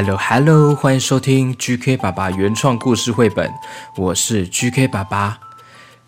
Hello Hello，欢迎收听 GK 爸爸原创故事绘本，我是 GK 爸爸。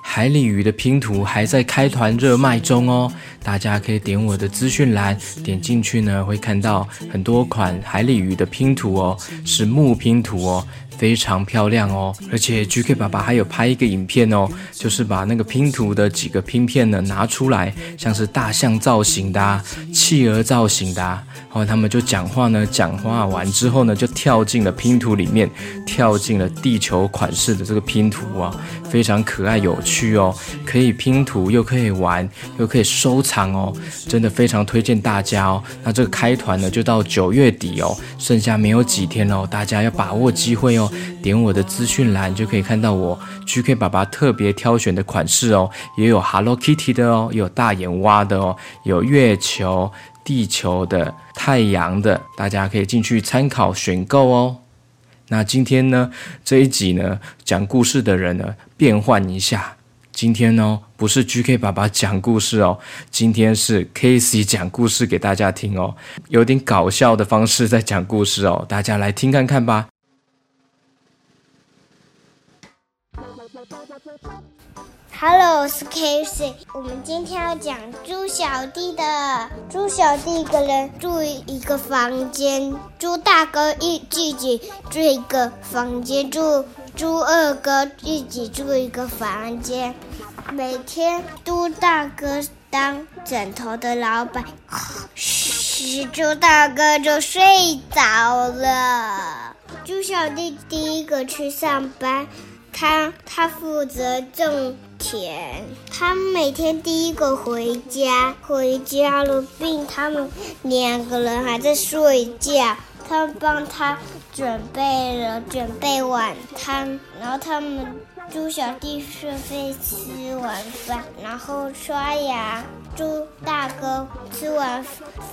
海鲤鱼的拼图还在开团热卖中哦，大家可以点我的资讯栏，点进去呢会看到很多款海鲤鱼的拼图哦，是木拼图哦，非常漂亮哦。而且 GK 爸爸还有拍一个影片哦，就是把那个拼图的几个拼片呢拿出来，像是大象造型的、啊、企鹅造型的、啊，然后他们就讲话呢，讲话完之后呢，就跳进了拼图里面，跳进了地球款式的这个拼图啊，非常可爱有趣哦，可以拼图又可以玩，又可以收藏哦，真的非常推荐大家哦。那这个开团呢，就到九月底哦，剩下没有几天哦，大家要把握机会哦，点我的资讯栏就可以看到我 GK 爸爸特别挑选的款式哦，也有 Hello Kitty 的哦，有大眼蛙的哦，有月球。地球的、太阳的，大家可以进去参考选购哦。那今天呢，这一集呢，讲故事的人呢，变换一下。今天呢，不是 GK 爸爸讲故事哦，今天是 Casey 讲故事给大家听哦，有点搞笑的方式在讲故事哦，大家来听看看吧。Hello，我是 Casey。我们今天要讲猪小弟的。猪小弟一个人住一个房间，猪大哥一自己住一个房间，住猪二哥自己住一个房间。每天猪大哥当枕头的老板，嘘，猪大哥就睡着了。猪小弟第一个去上班。他他负责种田，他们每天第一个回家，回家了，并他们两个人还在睡觉。他们帮他准备了准备晚餐，然后他们猪小弟顺便吃完饭，然后刷牙。猪大哥吃完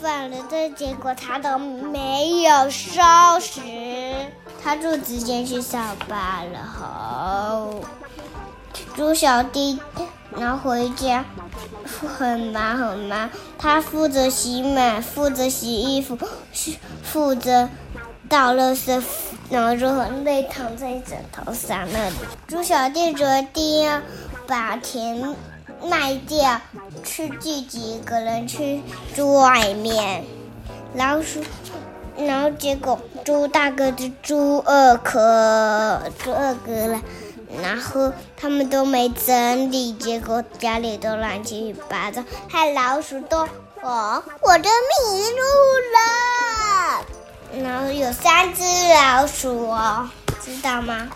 饭了，但结果他都没有收拾。他就直接去上班了。后，猪小弟拿回家很忙很忙，他负责洗碗，负责洗衣服，负责倒垃圾，然后就很累，躺在枕头上那里。猪小弟决定要把田卖掉，去自己一个人去住外面。老鼠。然后结果猪大哥的猪二哥，猪二哥了，然后他们都没整理，结果家里都乱七八糟，害老鼠都哦，我都迷路了。然后有三只老鼠哦，知道吗？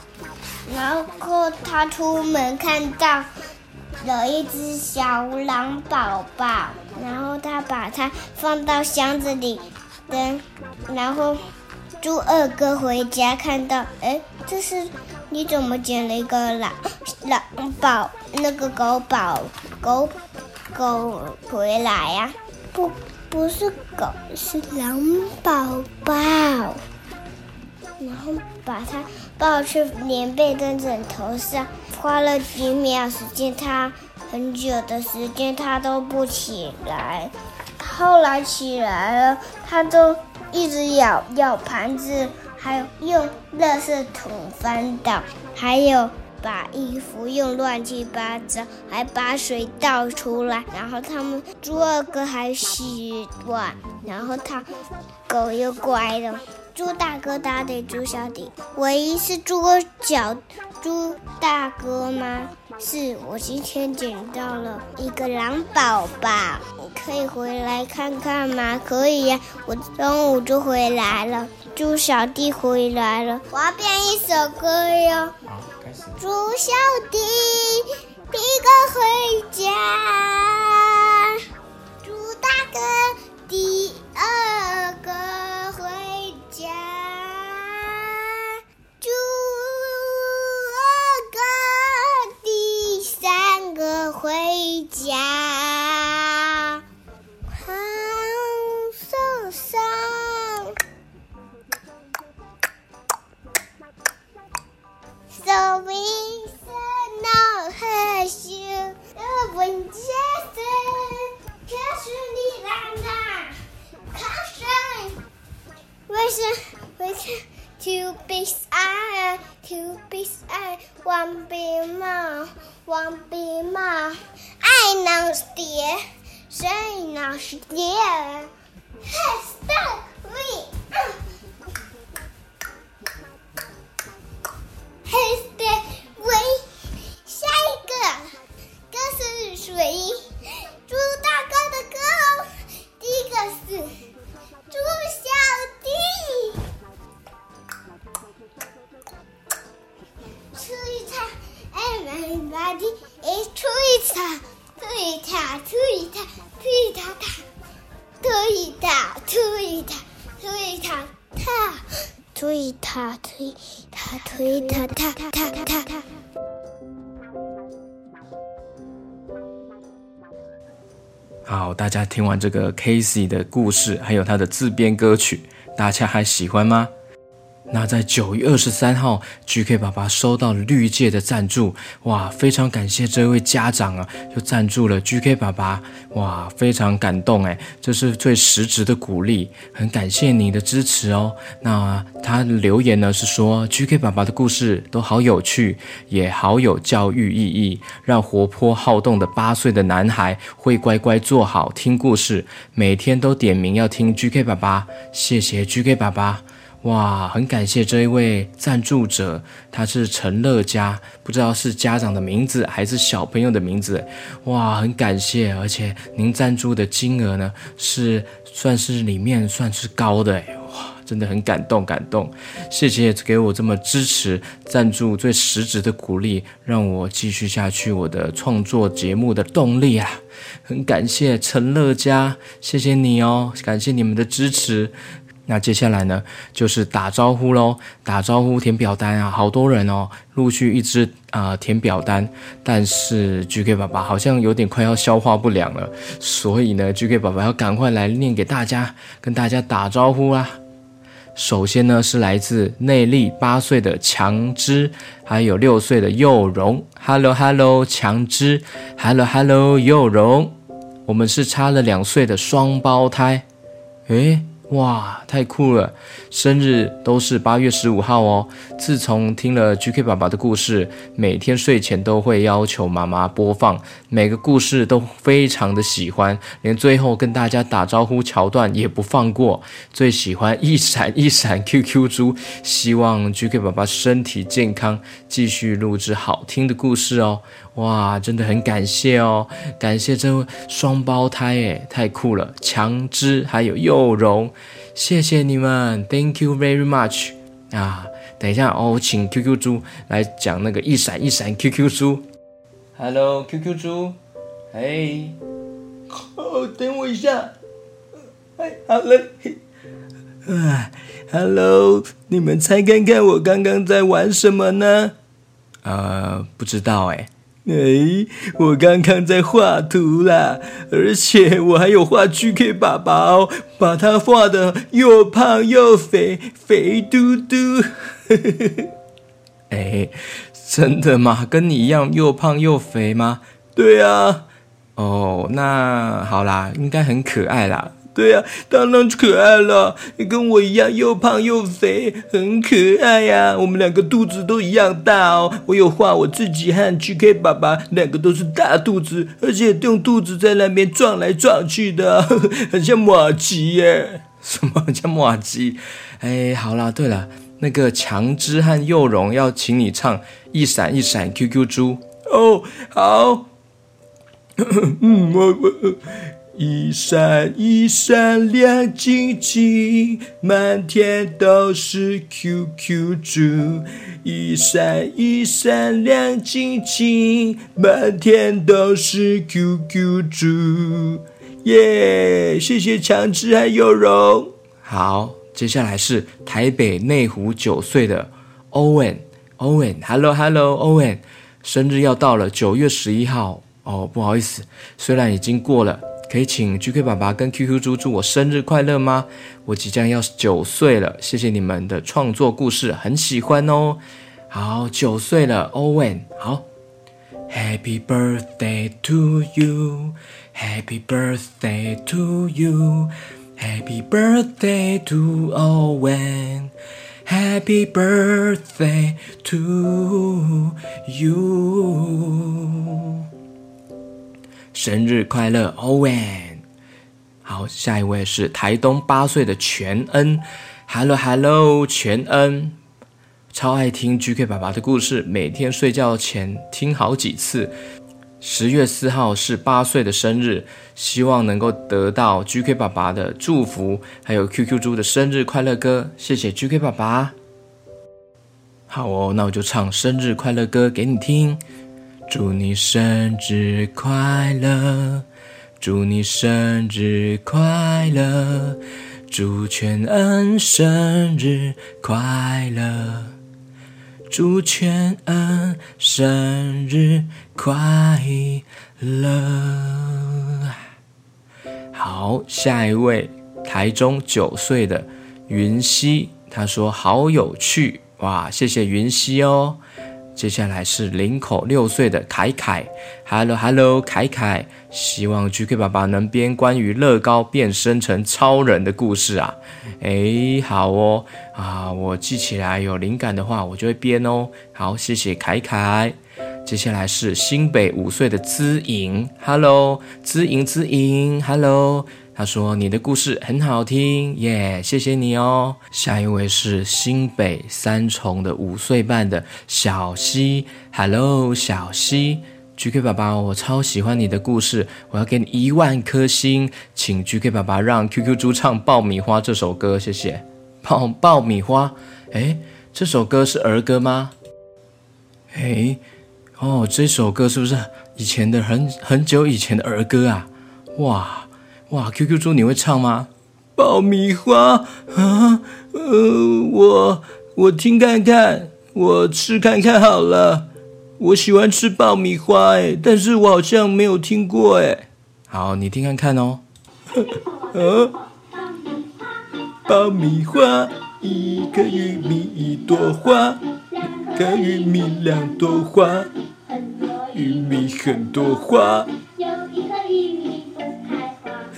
然后他出门看到有一只小狼宝宝，然后他把它放到箱子里。灯，然后猪二哥回家看到，哎，这是你怎么捡了一个狼狼宝那个狗宝狗狗回来呀、不，不是狗，是狼宝宝。然后把它抱去棉被跟枕头上，花了几秒时间，它很久的时间它都不起来。后来起来了，它都一直咬咬盘子，还有用垃圾桶翻倒，还有把衣服用乱七八糟，还把水倒出来。然后他们猪二哥还洗碗，然后他狗又乖了。猪大哥打给猪小弟，唯一是猪脚猪大哥吗？是我今天捡到了一个狼宝宝，你可以回来看看吗？可以呀，我中午就回来了。猪小弟回来了，我要编一首歌哟。好，开始。猪小弟，第一个回家。To be I, to be I, one be more, one be more，爱闹是蝶，谁闹是蝶？Hey, stop me! 黑的喂，下一个歌是谁？猪大哥的歌，第一个是猪小弟。，everybody is 吹它，吹它，吹它，吹它它，推它，推它，推它它。推他，推他，推他，他他他他。好，大家听完这个 Casey 的故事，还有他的自编歌曲，大家还喜欢吗？那在九月二十三号，GK 爸爸收到了绿界的赞助，哇，非常感谢这位家长啊，就赞助了 GK 爸爸，哇，非常感动哎，这是最实质的鼓励，很感谢你的支持哦。那他留言呢是说，GK 爸爸的故事都好有趣，也好有教育意义，让活泼好动的八岁的男孩会乖乖坐好听故事，每天都点名要听 GK 爸爸，谢谢 GK 爸爸。哇，很感谢这一位赞助者，他是陈乐嘉，不知道是家长的名字还是小朋友的名字。哇，很感谢，而且您赞助的金额呢，是算是里面算是高的，哇，真的很感动，感动。谢谢给我这么支持赞助，最实质的鼓励，让我继续下去我的创作节目的动力啊！很感谢陈乐嘉，谢谢你哦，感谢你们的支持。那接下来呢，就是打招呼喽，打招呼填表单啊，好多人哦，陆续一直啊填表单，但是 GK 爸爸好像有点快要消化不良了，所以呢，GK 爸爸要赶快来念给大家，跟大家打招呼啦。首先呢，是来自内力八岁的强之，还有六岁的幼荣，Hello Hello，强之，Hello Hello，幼荣，我们是差了两岁的双胞胎，诶。哇，太酷了！生日都是八月十五号哦。自从听了 GK 爸爸的故事，每天睡前都会要求妈妈播放，每个故事都非常的喜欢，连最后跟大家打招呼桥段也不放过。最喜欢一闪 一闪 QQ 猪，希望 GK 爸爸身体健康，继续录制好听的故事哦。哇，真的很感谢哦，感谢这位双胞胎诶，太酷了！强之还有幼荣，谢谢你们，Thank you very much 啊！等一下哦，请 QQ 猪来讲那个一闪一闪 QQ 猪，Hello QQ 猪，哎，哦，等我一下，哎，好了，啊，Hello，你们猜看看我刚刚在玩什么呢？呃，不知道哎。哎，我刚刚在画图啦，而且我还有画 GK 爸爸哦，把他画的又胖又肥，肥嘟嘟。哎，真的吗？跟你一样又胖又肥吗？对啊。哦，那好啦，应该很可爱啦。对呀，当然可爱了。你跟我一样又胖又肥，很可爱呀。我们两个肚子都一样大哦。我有画我自己和 GK 爸爸两个都是大肚子，而且用肚子在那边撞来撞去的，很像马吉耶。什么叫马吉？哎，好啦，对了，那个强之和佑荣要请你唱《一闪一闪 QQ 猪》哦，好。嗯，我我。一闪一闪亮晶晶，满天都是 QQ 猪。一闪一闪亮晶晶，满天都是 QQ 猪。耶！谢谢强子还有容。好，接下来是台北内湖九岁的 Owen。Owen，Hello Hello，Owen，生日要到了，九月十一号。哦，不好意思，虽然已经过了。可以请 GK 爸爸跟 QQ 猪祝我生日快乐吗？我即将要九岁了，谢谢你们的创作故事，很喜欢哦。好，九岁了，Owen，好，Happy birthday to you，Happy birthday to you，Happy birthday to Owen，Happy birthday to you。生日快乐，Owen！好，下一位是台东八岁的全恩，Hello Hello，全恩，超爱听 GK 爸爸的故事，每天睡觉前听好几次。十月四号是八岁的生日，希望能够得到 GK 爸爸的祝福，还有 QQ 猪的生日快乐歌，谢谢 GK 爸爸。好哦，那我就唱生日快乐歌给你听。祝你生日快乐！祝你生日快乐！祝全恩生日快乐！祝全恩生日快乐！好，下一位，台中九岁的云溪，他说好有趣哇！谢谢云溪哦。接下来是林口六岁的凯凯，Hello Hello，凯凯，希望 GK 爸爸能编关于乐高变身成超人的故事啊！哎，好哦，啊，我记起来有灵感的话，我就会编哦。好，谢谢凯凯。接下来是新北五岁的资颖，Hello，资颖资颖，Hello。他说：“你的故事很好听，耶，谢谢你哦。”下一位是新北三重的五岁半的小溪，Hello，小溪，GK 爸爸，我超喜欢你的故事，我要给你一万颗星，请 GK 爸爸让 QQ 猪唱《爆米花》这首歌，谢谢。爆爆米花，哎，这首歌是儿歌吗？哎，哦，这首歌是不是以前的很很久以前的儿歌啊？哇！哇，QQ 猪你会唱吗？爆米花啊，呃，我我听看看，我吃看看好了。我喜欢吃爆米花哎，但是我好像没有听过哎。好，你听看看哦。呃，爆米花，一个玉米一朵花，两个玉米两朵花，玉米很多花。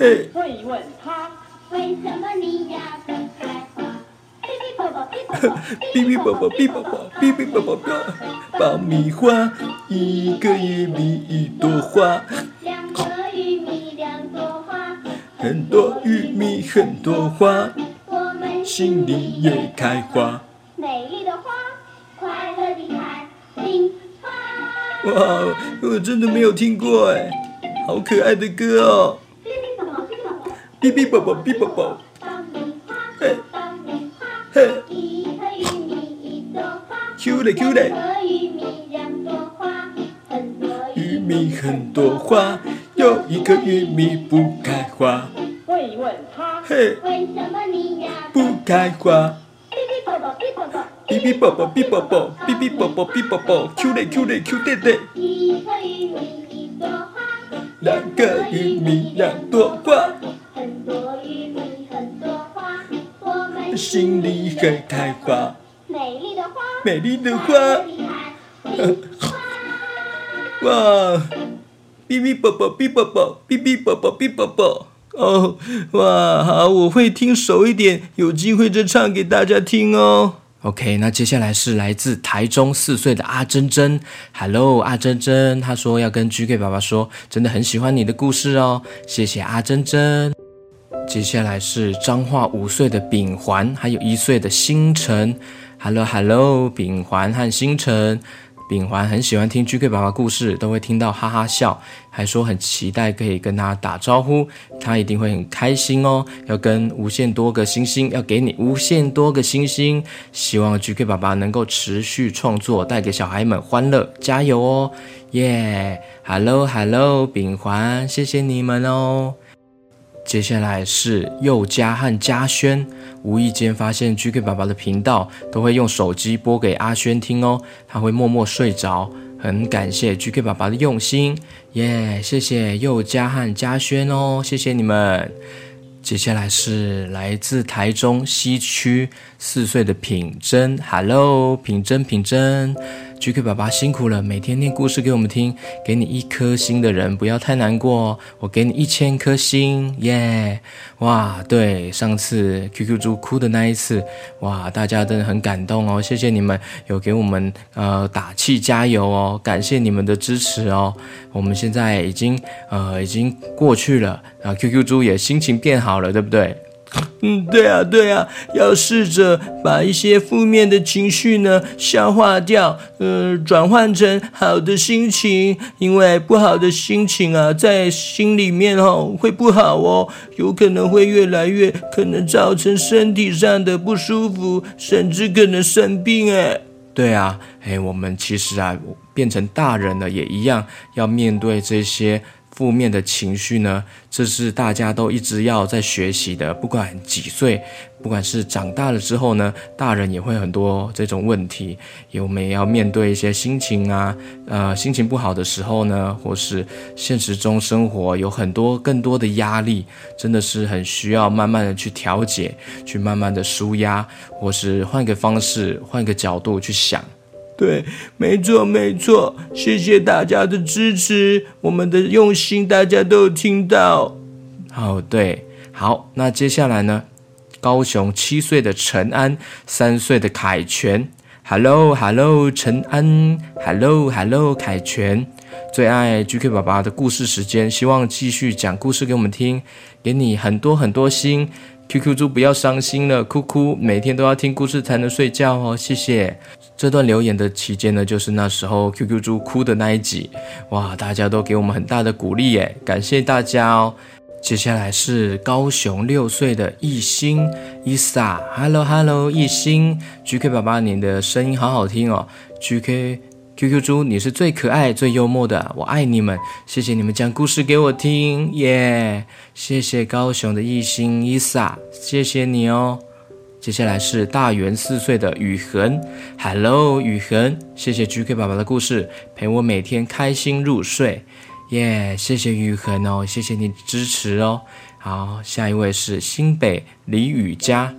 会问他为什么你呀不开花？哔哔啵啵哔啵啵哔哔啵啵哔啵啵爆米花，一个玉米一朵花，两个玉米两朵花，很多玉米很多花，我们心里也开花。美丽的花，快乐的开心花。哇，我真的没有听过哎，好可爱的歌哦。哔哔啵啵哔啵啵，嘿，嘿，Q 嘞 Q 嘞，玉米很多花，有一颗玉米不开花。会问他，嘿，为什么你呀不开花？哔哔啵啵哔啵啵，哔哔啵啵哔啵啵，Q 嘞 Q 嘞 Q 对对。一颗玉米一朵花，两个玉米两朵花。心里很开花，美丽的花，美丽的花，哇！哔哔啵啵哔啵啵，哔哔啵啵哔啵啵，哦，哇，好，我会听熟一点，有机会再唱给大家听哦。OK，那接下来是来自台中四岁的阿珍珍，Hello，阿珍珍，她说要跟 GK 爸爸说，真的很喜欢你的故事哦，谢谢阿珍珍。接下来是彰化五岁的丙环，还有一岁的星辰。Hello，Hello，丙环和星辰，丙环很喜欢听 GK 爸爸故事，都会听到哈哈笑，还说很期待可以跟他打招呼，他一定会很开心哦。要跟无限多个星星，要给你无限多个星星。希望 GK 爸爸能够持续创作，带给小孩们欢乐，加油哦！耶，Hello Hello，丙环，谢谢你们哦。接下来是佑嘉和嘉轩，无意间发现 GK 爸爸的频道，都会用手机播给阿轩听哦，他会默默睡着，很感谢 GK 爸爸的用心，耶！谢谢佑嘉和嘉轩哦，谢谢你们。接下来是来自台中西区四岁的品珍，Hello，品珍，品珍，GK 爸爸辛苦了，每天念故事给我们听，给你一颗心的人不要太难过哦，我给你一千颗心，耶！哇，对，上次 QQ 猪哭的那一次，哇，大家真的很感动哦，谢谢你们有给我们呃打气加油哦，感谢你们的支持哦，我们现在已经呃已经过去了，啊，QQ 猪也心情变好了，对不对？嗯，对啊，对啊，要试着把一些负面的情绪呢消化掉，呃，转换成好的心情。因为不好的心情啊，在心里面哦会不好哦，有可能会越来越可能造成身体上的不舒服，甚至可能生病。哎，对啊，哎，我们其实啊变成大人了也一样，要面对这些。负面的情绪呢，这是大家都一直要在学习的。不管几岁，不管是长大了之后呢，大人也会很多这种问题，我们也要面对一些心情啊，呃，心情不好的时候呢，或是现实中生活有很多更多的压力，真的是很需要慢慢的去调节，去慢慢的舒压，或是换个方式，换个角度去想。对，没错，没错，谢谢大家的支持，我们的用心大家都有听到。哦，对，好，那接下来呢？高雄七岁的陈安，三岁的凯旋，Hello，Hello，陈安，Hello，Hello，凯旋，最爱 GK 爸爸的故事时间，希望继续讲故事给我们听，给你很多很多心。QQ 猪不要伤心了，哭哭，每天都要听故事才能睡觉哦，谢谢。这段留言的期间呢，就是那时候 QQ 猪哭的那一集，哇，大家都给我们很大的鼓励耶，感谢大家哦。接下来是高雄六岁的艺兴伊萨，Hello Hello，艺兴，GK 爸爸，你的声音好好听哦，GK。QQ 猪，你是最可爱、最幽默的，我爱你们！谢谢你们讲故事给我听，耶！谢谢高雄的艺兴伊莎，谢谢你哦。接下来是大元四岁的雨恒，Hello，雨恒，谢谢 GK 爸爸的故事，陪我每天开心入睡，耶！谢谢雨恒哦，谢谢你支持哦。好，下一位是新北李雨佳。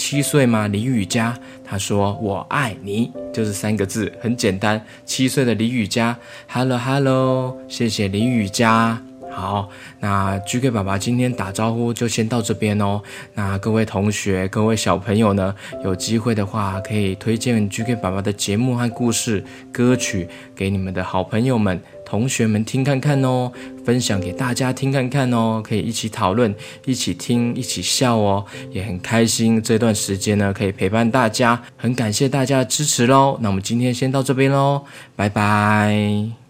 七岁吗？李雨佳，他说：“我爱你，就是三个字，很简单。”七岁的李雨佳，Hello Hello，谢谢李雨佳。好，那 GK 爸爸今天打招呼就先到这边哦。那各位同学、各位小朋友呢，有机会的话可以推荐 GK 爸爸的节目和故事、歌曲给你们的好朋友们。同学们听看看哦，分享给大家听看看哦，可以一起讨论，一起听，一起笑哦，也很开心。这段时间呢，可以陪伴大家，很感谢大家的支持喽。那我们今天先到这边喽，拜拜。